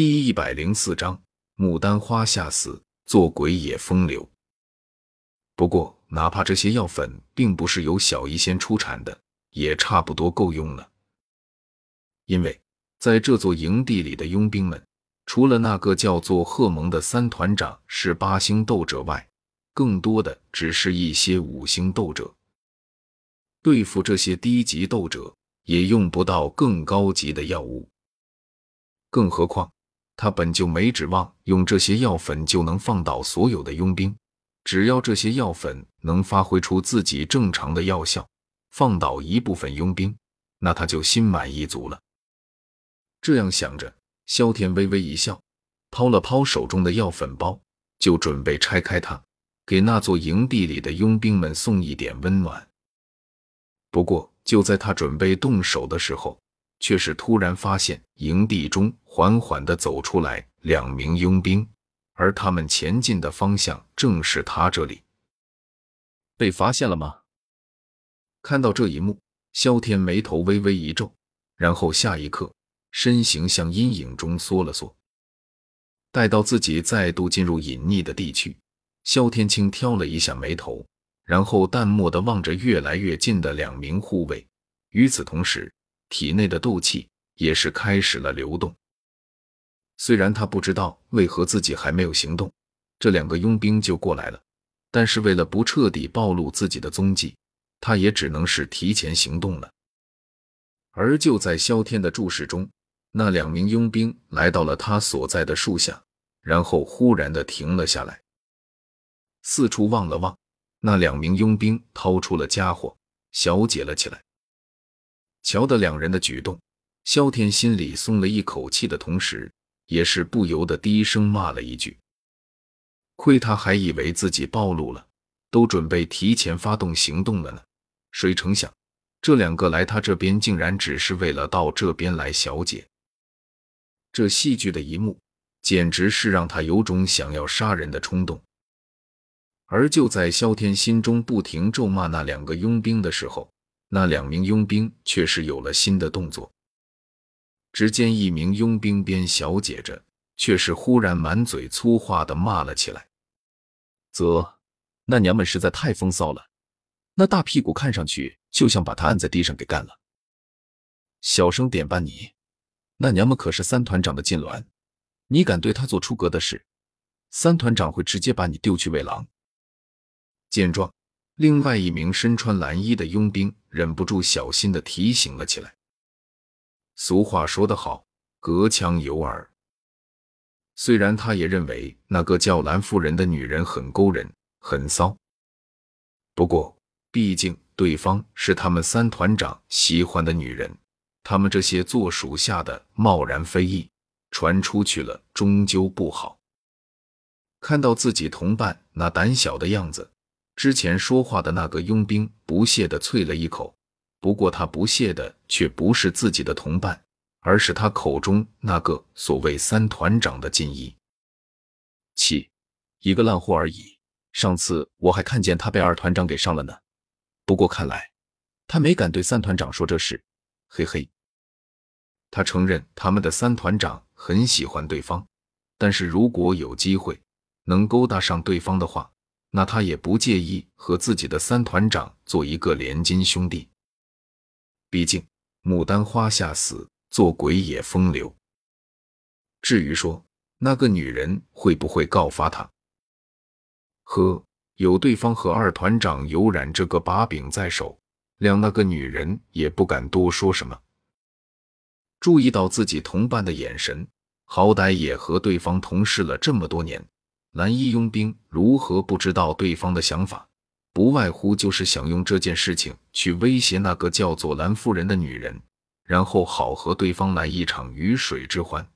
第一百零四章，牡丹花下死，做鬼也风流。不过，哪怕这些药粉并不是由小医仙出产的，也差不多够用了。因为在这座营地里的佣兵们，除了那个叫做贺蒙的三团长是八星斗者外，更多的只是一些五星斗者。对付这些低级斗者，也用不到更高级的药物。更何况，他本就没指望用这些药粉就能放倒所有的佣兵。只要这些药粉能发挥出自己正常的药效，放倒一部分佣兵，那他就心满意足了。这样想着，萧天微微一笑，抛了抛手中的药粉包，就准备拆开它，给那座营地里的佣兵们送一点温暖。不过，就在他准备动手的时候，却是突然发现营地中缓缓的走出来两名佣兵。而他们前进的方向正是他这里。被发现了吗？看到这一幕，萧天眉头微微一皱，然后下一刻身形向阴影中缩了缩。待到自己再度进入隐匿的地区，萧天青挑了一下眉头，然后淡漠的望着越来越近的两名护卫。与此同时，体内的斗气也是开始了流动。虽然他不知道为何自己还没有行动，这两个佣兵就过来了，但是为了不彻底暴露自己的踪迹，他也只能是提前行动了。而就在萧天的注视中，那两名佣兵来到了他所在的树下，然后忽然的停了下来，四处望了望，那两名佣兵掏出了家伙，小解了起来。瞧得两人的举动，萧天心里松了一口气的同时。也是不由得低声骂了一句：“亏他还以为自己暴露了，都准备提前发动行动了呢。谁成想，这两个来他这边竟然只是为了到这边来小姐。这戏剧的一幕，简直是让他有种想要杀人的冲动。而就在萧天心中不停咒骂那两个佣兵的时候，那两名佣兵却是有了新的动作。”只见一名佣兵边小解着，却是忽然满嘴粗话的骂了起来：“啧，那娘们实在太风骚了，那大屁股看上去就像把他按在地上给干了。小声点吧你，那娘们可是三团长的禁卵，你敢对她做出格的事，三团长会直接把你丢去喂狼。”见状，另外一名身穿蓝衣的佣兵忍不住小心的提醒了起来。俗话说得好，隔墙有耳。虽然他也认为那个叫蓝夫人的女人很勾人、很骚，不过毕竟对方是他们三团长喜欢的女人，他们这些做属下的贸然非议，传出去了终究不好。看到自己同伴那胆小的样子，之前说话的那个佣兵不屑地啐了一口。不过他不屑的却不是自己的同伴，而是他口中那个所谓三团长的锦衣。七，一个烂货而已。上次我还看见他被二团长给上了呢。不过看来他没敢对三团长说这事。嘿嘿，他承认他们的三团长很喜欢对方，但是如果有机会能勾搭上对方的话，那他也不介意和自己的三团长做一个连襟兄弟。毕竟，牡丹花下死，做鬼也风流。至于说那个女人会不会告发他，呵，有对方和二团长有染这个把柄在手，谅那个女人也不敢多说什么。注意到自己同伴的眼神，好歹也和对方同事了这么多年，蓝衣佣兵如何不知道对方的想法？不外乎就是想用这件事情去威胁那个叫做蓝夫人的女人，然后好和对方来一场鱼水之欢。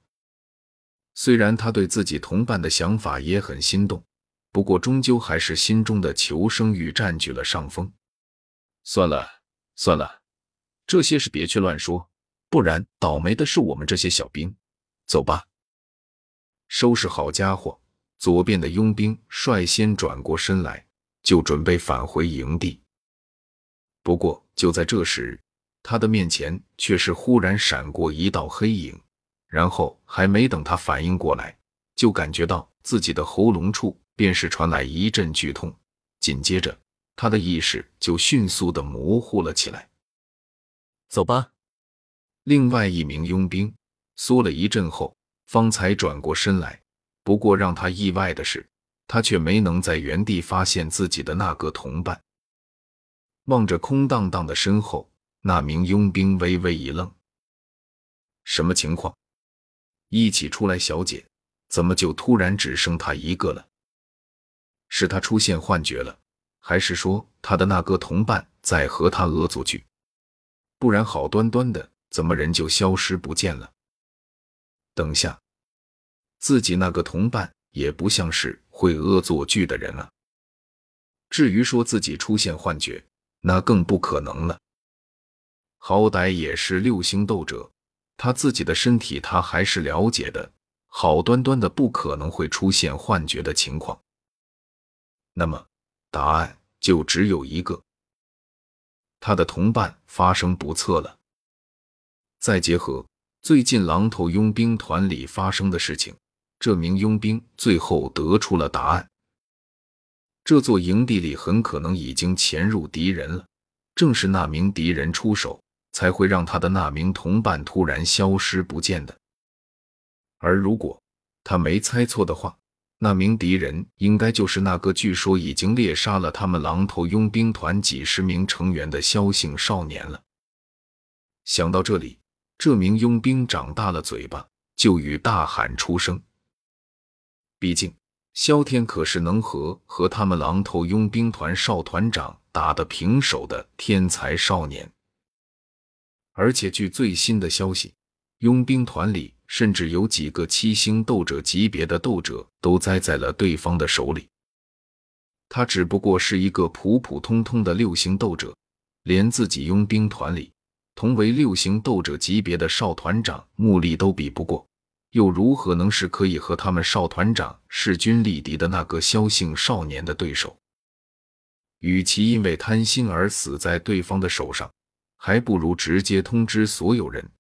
虽然他对自己同伴的想法也很心动，不过终究还是心中的求生欲占据了上风。算了算了，这些事别去乱说，不然倒霉的是我们这些小兵。走吧，收拾好家伙，左边的佣兵率先转过身来。就准备返回营地，不过就在这时，他的面前却是忽然闪过一道黑影，然后还没等他反应过来，就感觉到自己的喉咙处便是传来一阵剧痛，紧接着他的意识就迅速的模糊了起来。走吧。另外一名佣兵缩了一阵后，方才转过身来。不过让他意外的是，他却没能在原地发现自己的那个同伴。望着空荡荡的身后，那名佣兵微微一愣：“什么情况？一起出来小姐，怎么就突然只剩他一个了？是他出现幻觉了，还是说他的那个同伴在和他恶作剧？不然好端端的。”怎么人就消失不见了？等下，自己那个同伴也不像是会恶作剧的人啊。至于说自己出现幻觉，那更不可能了。好歹也是六星斗者，他自己的身体他还是了解的，好端端的不可能会出现幻觉的情况。那么，答案就只有一个：他的同伴发生不测了。再结合最近狼头佣兵团里发生的事情，这名佣兵最后得出了答案：这座营地里很可能已经潜入敌人了。正是那名敌人出手，才会让他的那名同伴突然消失不见的。而如果他没猜错的话，那名敌人应该就是那个据说已经猎杀了他们狼头佣兵团几十名成员的萧姓少年了。想到这里。这名佣兵长大了嘴巴，就欲大喊出声。毕竟萧天可是能和和他们狼头佣兵团少团长打得平手的天才少年，而且据最新的消息，佣兵团里甚至有几个七星斗者级别的斗者都栽在了对方的手里。他只不过是一个普普通通的六星斗者，连自己佣兵团里。同为六星斗者级别的少团长目力都比不过，又如何能是可以和他们少团长势均力敌的那个萧姓少年的对手？与其因为贪心而死在对方的手上，还不如直接通知所有人，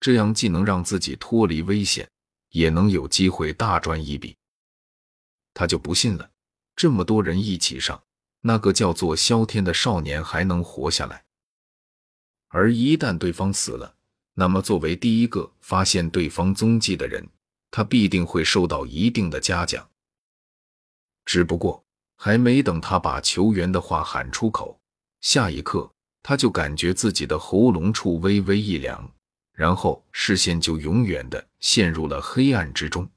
这样既能让自己脱离危险，也能有机会大赚一笔。他就不信了，这么多人一起上，那个叫做萧天的少年还能活下来？而一旦对方死了，那么作为第一个发现对方踪迹的人，他必定会受到一定的嘉奖。只不过还没等他把球员的话喊出口，下一刻他就感觉自己的喉咙处微微一凉，然后视线就永远的陷入了黑暗之中。